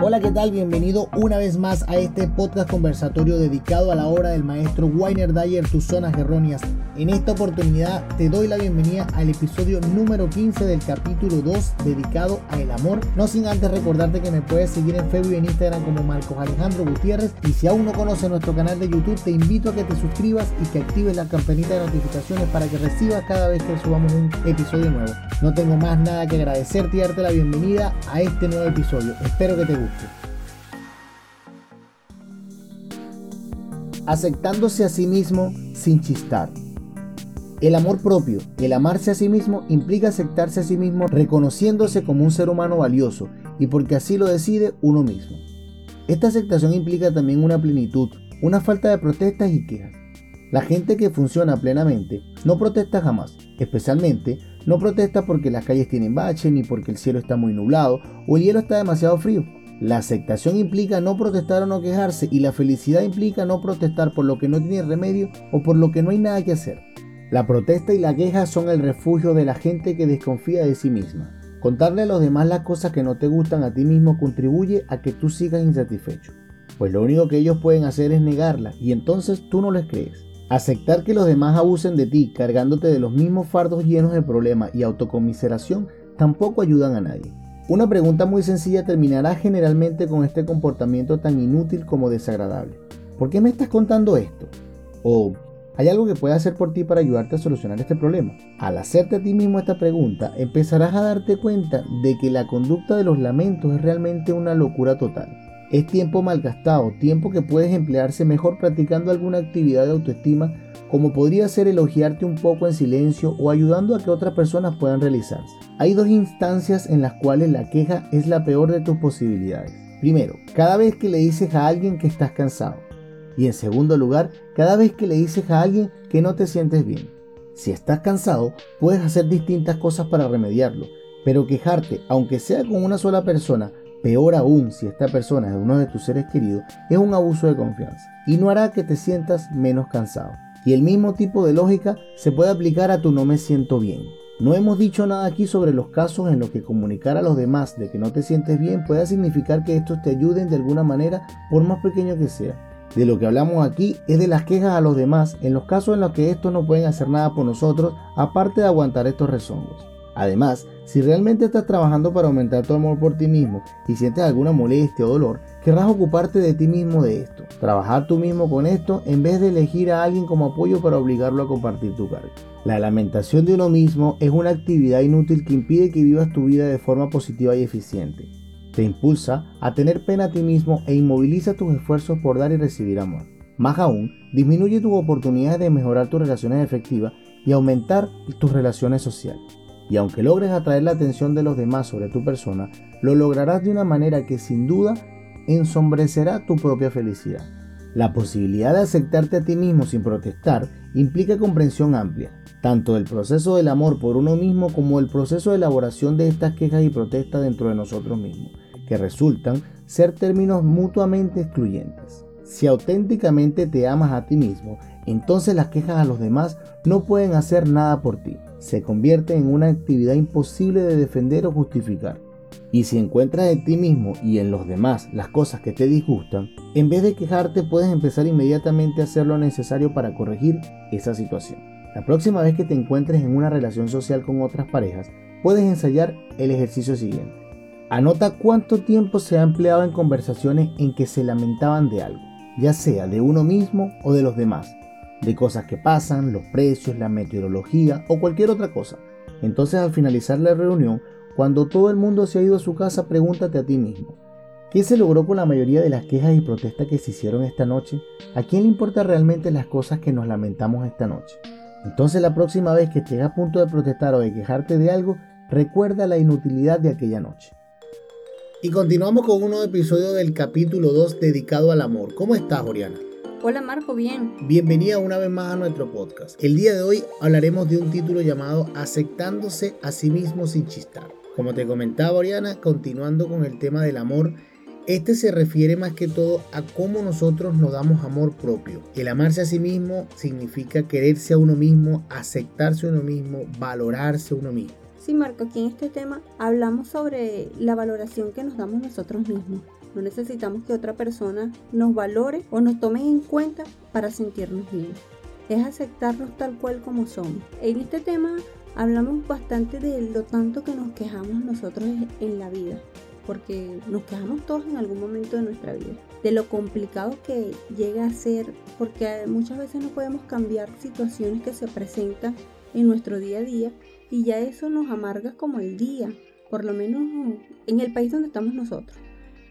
Hola, ¿qué tal? Bienvenido una vez más a este podcast conversatorio dedicado a la obra del maestro Weiner Dyer, Tus Zonas Erróneas. En esta oportunidad te doy la bienvenida al episodio número 15 del capítulo 2 dedicado a el amor. No sin antes recordarte que me puedes seguir en Facebook y en Instagram como Marcos Alejandro Gutiérrez. Y si aún no conoces nuestro canal de YouTube, te invito a que te suscribas y que actives la campanita de notificaciones para que recibas cada vez que subamos un episodio nuevo. No tengo más nada que agradecerte y darte la bienvenida a este nuevo episodio. Espero que te guste. Aceptándose a sí mismo sin chistar. El amor propio, el amarse a sí mismo, implica aceptarse a sí mismo reconociéndose como un ser humano valioso y porque así lo decide uno mismo. Esta aceptación implica también una plenitud, una falta de protestas y quejas. La gente que funciona plenamente no protesta jamás, especialmente no protesta porque las calles tienen bache ni porque el cielo está muy nublado o el hielo está demasiado frío. La aceptación implica no protestar o no quejarse y la felicidad implica no protestar por lo que no tiene remedio o por lo que no hay nada que hacer. La protesta y la queja son el refugio de la gente que desconfía de sí misma. Contarle a los demás las cosas que no te gustan a ti mismo contribuye a que tú sigas insatisfecho, pues lo único que ellos pueden hacer es negarla y entonces tú no les crees. Aceptar que los demás abusen de ti cargándote de los mismos fardos llenos de problemas y autocomiseración tampoco ayudan a nadie. Una pregunta muy sencilla terminará generalmente con este comportamiento tan inútil como desagradable. ¿Por qué me estás contando esto? O ¿hay algo que pueda hacer por ti para ayudarte a solucionar este problema? Al hacerte a ti mismo esta pregunta, empezarás a darte cuenta de que la conducta de los lamentos es realmente una locura total. Es tiempo malgastado, tiempo que puedes emplearse mejor practicando alguna actividad de autoestima, como podría ser elogiarte un poco en silencio o ayudando a que otras personas puedan realizarse. Hay dos instancias en las cuales la queja es la peor de tus posibilidades. Primero, cada vez que le dices a alguien que estás cansado. Y en segundo lugar, cada vez que le dices a alguien que no te sientes bien. Si estás cansado, puedes hacer distintas cosas para remediarlo, pero quejarte, aunque sea con una sola persona, Peor aún si esta persona es uno de tus seres queridos, es un abuso de confianza y no hará que te sientas menos cansado. Y el mismo tipo de lógica se puede aplicar a tu no me siento bien. No hemos dicho nada aquí sobre los casos en los que comunicar a los demás de que no te sientes bien pueda significar que estos te ayuden de alguna manera, por más pequeño que sea. De lo que hablamos aquí es de las quejas a los demás en los casos en los que estos no pueden hacer nada por nosotros, aparte de aguantar estos rezongos. Además, si realmente estás trabajando para aumentar tu amor por ti mismo y sientes alguna molestia o dolor, querrás ocuparte de ti mismo de esto. Trabajar tú mismo con esto en vez de elegir a alguien como apoyo para obligarlo a compartir tu carga. La lamentación de uno mismo es una actividad inútil que impide que vivas tu vida de forma positiva y eficiente. Te impulsa a tener pena a ti mismo e inmoviliza tus esfuerzos por dar y recibir amor. Más aún, disminuye tus oportunidades de mejorar tus relaciones efectivas y aumentar tus relaciones sociales y aunque logres atraer la atención de los demás sobre tu persona, lo lograrás de una manera que sin duda ensombrecerá tu propia felicidad. La posibilidad de aceptarte a ti mismo sin protestar implica comprensión amplia, tanto del proceso del amor por uno mismo como el proceso de elaboración de estas quejas y protestas dentro de nosotros mismos, que resultan ser términos mutuamente excluyentes. Si auténticamente te amas a ti mismo, entonces las quejas a los demás no pueden hacer nada por ti se convierte en una actividad imposible de defender o justificar. Y si encuentras en ti mismo y en los demás las cosas que te disgustan, en vez de quejarte puedes empezar inmediatamente a hacer lo necesario para corregir esa situación. La próxima vez que te encuentres en una relación social con otras parejas, puedes ensayar el ejercicio siguiente. Anota cuánto tiempo se ha empleado en conversaciones en que se lamentaban de algo, ya sea de uno mismo o de los demás, de cosas que pasan, los precios, la meteorología o cualquier otra cosa. Entonces al finalizar la reunión, cuando todo el mundo se ha ido a su casa, pregúntate a ti mismo, ¿qué se logró con la mayoría de las quejas y protestas que se hicieron esta noche? ¿A quién le importan realmente las cosas que nos lamentamos esta noche? Entonces la próxima vez que estés a punto de protestar o de quejarte de algo, recuerda la inutilidad de aquella noche. Y continuamos con un nuevo episodio del capítulo 2 dedicado al amor. ¿Cómo estás, Oriana? Hola Marco, bien. Bienvenida una vez más a nuestro podcast. El día de hoy hablaremos de un título llamado Aceptándose a sí mismo sin chistar. Como te comentaba Oriana, continuando con el tema del amor, este se refiere más que todo a cómo nosotros nos damos amor propio. El amarse a sí mismo significa quererse a uno mismo, aceptarse a uno mismo, valorarse a uno mismo. Sí, Marco, aquí en este tema hablamos sobre la valoración que nos damos nosotros mismos. No necesitamos que otra persona nos valore o nos tome en cuenta para sentirnos bien. Es aceptarnos tal cual como somos. En este tema hablamos bastante de lo tanto que nos quejamos nosotros en la vida, porque nos quejamos todos en algún momento de nuestra vida, de lo complicado que llega a ser, porque muchas veces no podemos cambiar situaciones que se presentan en nuestro día a día y ya eso nos amarga como el día, por lo menos en el país donde estamos nosotros.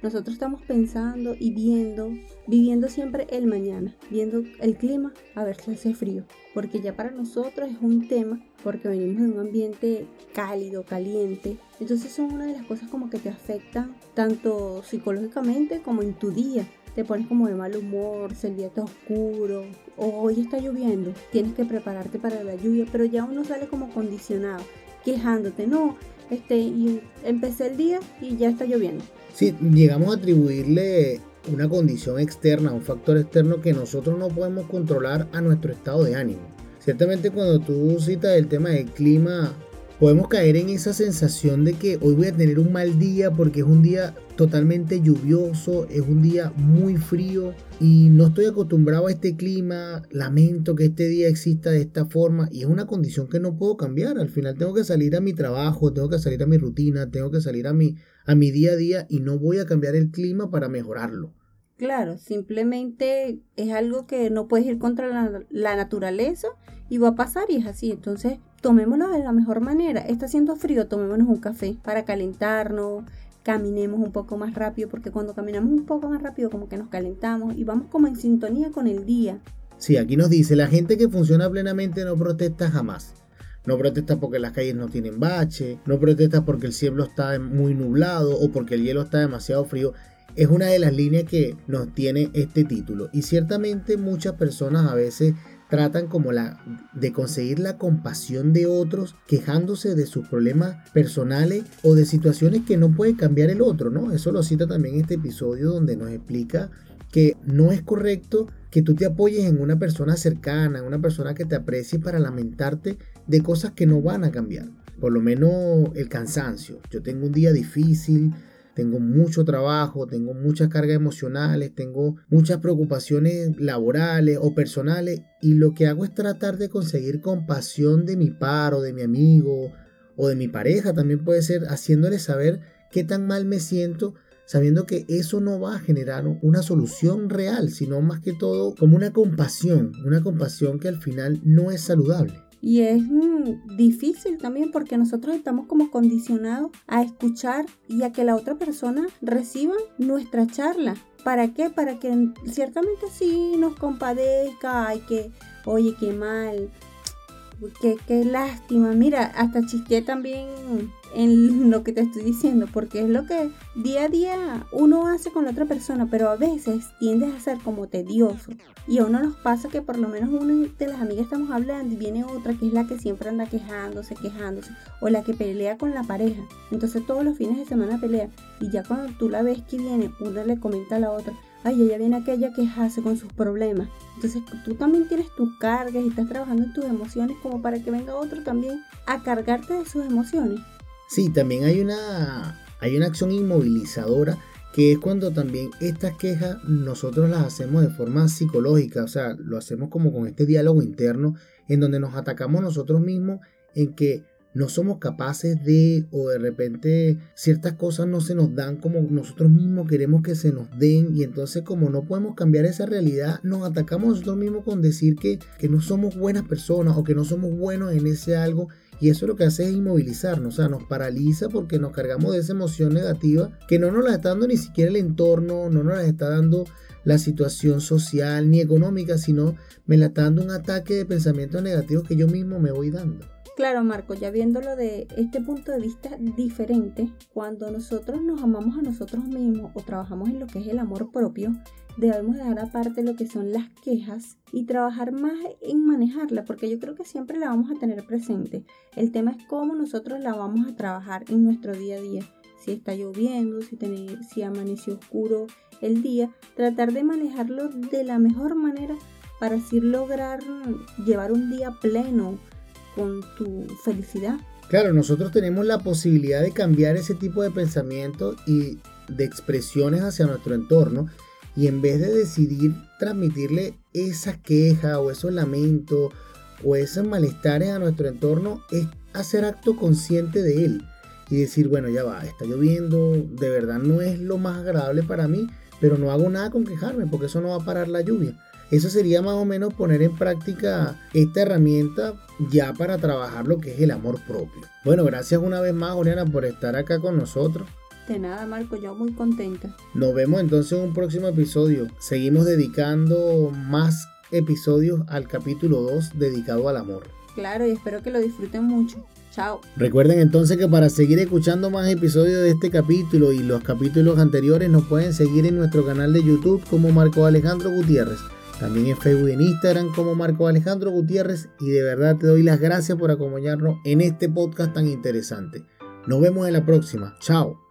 Nosotros estamos pensando y viendo, viviendo siempre el mañana, viendo el clima a ver si hace frío, porque ya para nosotros es un tema, porque venimos de un ambiente cálido, caliente, entonces son una de las cosas como que te afectan tanto psicológicamente como en tu día. Te pones como de mal humor, si el día está oscuro, o hoy está lloviendo, tienes que prepararte para la lluvia, pero ya uno sale como condicionado, quejándote, no, este, y empecé el día y ya está lloviendo si llegamos a atribuirle una condición externa, un factor externo que nosotros no podemos controlar a nuestro estado de ánimo. Ciertamente cuando tú citas el tema del clima, podemos caer en esa sensación de que hoy voy a tener un mal día porque es un día totalmente lluvioso, es un día muy frío y no estoy acostumbrado a este clima, lamento que este día exista de esta forma y es una condición que no puedo cambiar. Al final tengo que salir a mi trabajo, tengo que salir a mi rutina, tengo que salir a mi, a mi día a día y no voy a cambiar el clima para mejorarlo. Claro, simplemente es algo que no puedes ir contra la, la naturaleza y va a pasar y es así. Entonces, tomémoslo de la mejor manera. Está haciendo frío, tomémonos un café para calentarnos, caminemos un poco más rápido, porque cuando caminamos un poco más rápido como que nos calentamos y vamos como en sintonía con el día. Sí, aquí nos dice, la gente que funciona plenamente no protesta jamás. No protesta porque las calles no tienen bache, no protesta porque el cielo está muy nublado o porque el hielo está demasiado frío. Es una de las líneas que nos tiene este título. Y ciertamente muchas personas a veces tratan como la de conseguir la compasión de otros quejándose de sus problemas personales o de situaciones que no puede cambiar el otro, ¿no? Eso lo cita también este episodio donde nos explica que no es correcto que tú te apoyes en una persona cercana, en una persona que te aprecie para lamentarte de cosas que no van a cambiar. Por lo menos el cansancio. Yo tengo un día difícil, tengo mucho trabajo, tengo muchas cargas emocionales, tengo muchas preocupaciones laborales o personales y lo que hago es tratar de conseguir compasión de mi par o de mi amigo o de mi pareja, también puede ser haciéndole saber qué tan mal me siento sabiendo que eso no va a generar una solución real, sino más que todo como una compasión, una compasión que al final no es saludable. Y es mm, difícil también porque nosotros estamos como condicionados a escuchar y a que la otra persona reciba nuestra charla. ¿Para qué? Para que ciertamente sí nos compadezca, ay que, oye, qué mal, qué, qué lástima. Mira, hasta chisté también en lo que te estoy diciendo, porque es lo que día a día uno hace con la otra persona, pero a veces tiendes a ser como tedioso. Y a uno nos pasa que por lo menos una de las amigas estamos hablando y viene otra que es la que siempre anda quejándose, quejándose, o la que pelea con la pareja. Entonces todos los fines de semana pelea. Y ya cuando tú la ves que viene, una le comenta a la otra, ay, ella viene aquella quejarse con sus problemas. Entonces tú también tienes tus cargas y estás trabajando en tus emociones como para que venga otro también a cargarte de sus emociones. Sí, también hay una, hay una acción inmovilizadora que es cuando también estas quejas nosotros las hacemos de forma psicológica, o sea, lo hacemos como con este diálogo interno en donde nos atacamos nosotros mismos en que no somos capaces de o de repente ciertas cosas no se nos dan como nosotros mismos queremos que se nos den y entonces como no podemos cambiar esa realidad nos atacamos nosotros mismos con decir que, que no somos buenas personas o que no somos buenos en ese algo y eso lo que hace es inmovilizarnos, o sea, nos paraliza porque nos cargamos de esa emoción negativa que no nos la está dando ni siquiera el entorno, no nos la está dando la situación social ni económica, sino me la está dando un ataque de pensamientos negativos que yo mismo me voy dando. Claro, Marco, ya viéndolo de este punto de vista diferente, cuando nosotros nos amamos a nosotros mismos o trabajamos en lo que es el amor propio, debemos dejar aparte lo que son las quejas y trabajar más en manejarla, porque yo creo que siempre la vamos a tener presente. El tema es cómo nosotros la vamos a trabajar en nuestro día a día. Si está lloviendo, si, si amaneció oscuro el día, tratar de manejarlo de la mejor manera para así lograr llevar un día pleno con tu felicidad. Claro, nosotros tenemos la posibilidad de cambiar ese tipo de pensamiento y de expresiones hacia nuestro entorno y en vez de decidir transmitirle esa queja o esos lamentos o esos malestares a nuestro entorno, es hacer acto consciente de él y decir, bueno, ya va, está lloviendo, de verdad no es lo más agradable para mí, pero no hago nada con quejarme porque eso no va a parar la lluvia. Eso sería más o menos poner en práctica esta herramienta ya para trabajar lo que es el amor propio. Bueno, gracias una vez más, Juliana, por estar acá con nosotros. De nada, Marco, yo muy contenta. Nos vemos entonces en un próximo episodio. Seguimos dedicando más episodios al capítulo 2 dedicado al amor. Claro, y espero que lo disfruten mucho. Chao. Recuerden entonces que para seguir escuchando más episodios de este capítulo y los capítulos anteriores nos pueden seguir en nuestro canal de YouTube como Marco Alejandro Gutiérrez. También en Facebook y en Instagram como Marco Alejandro Gutiérrez. Y de verdad te doy las gracias por acompañarnos en este podcast tan interesante. Nos vemos en la próxima. Chao.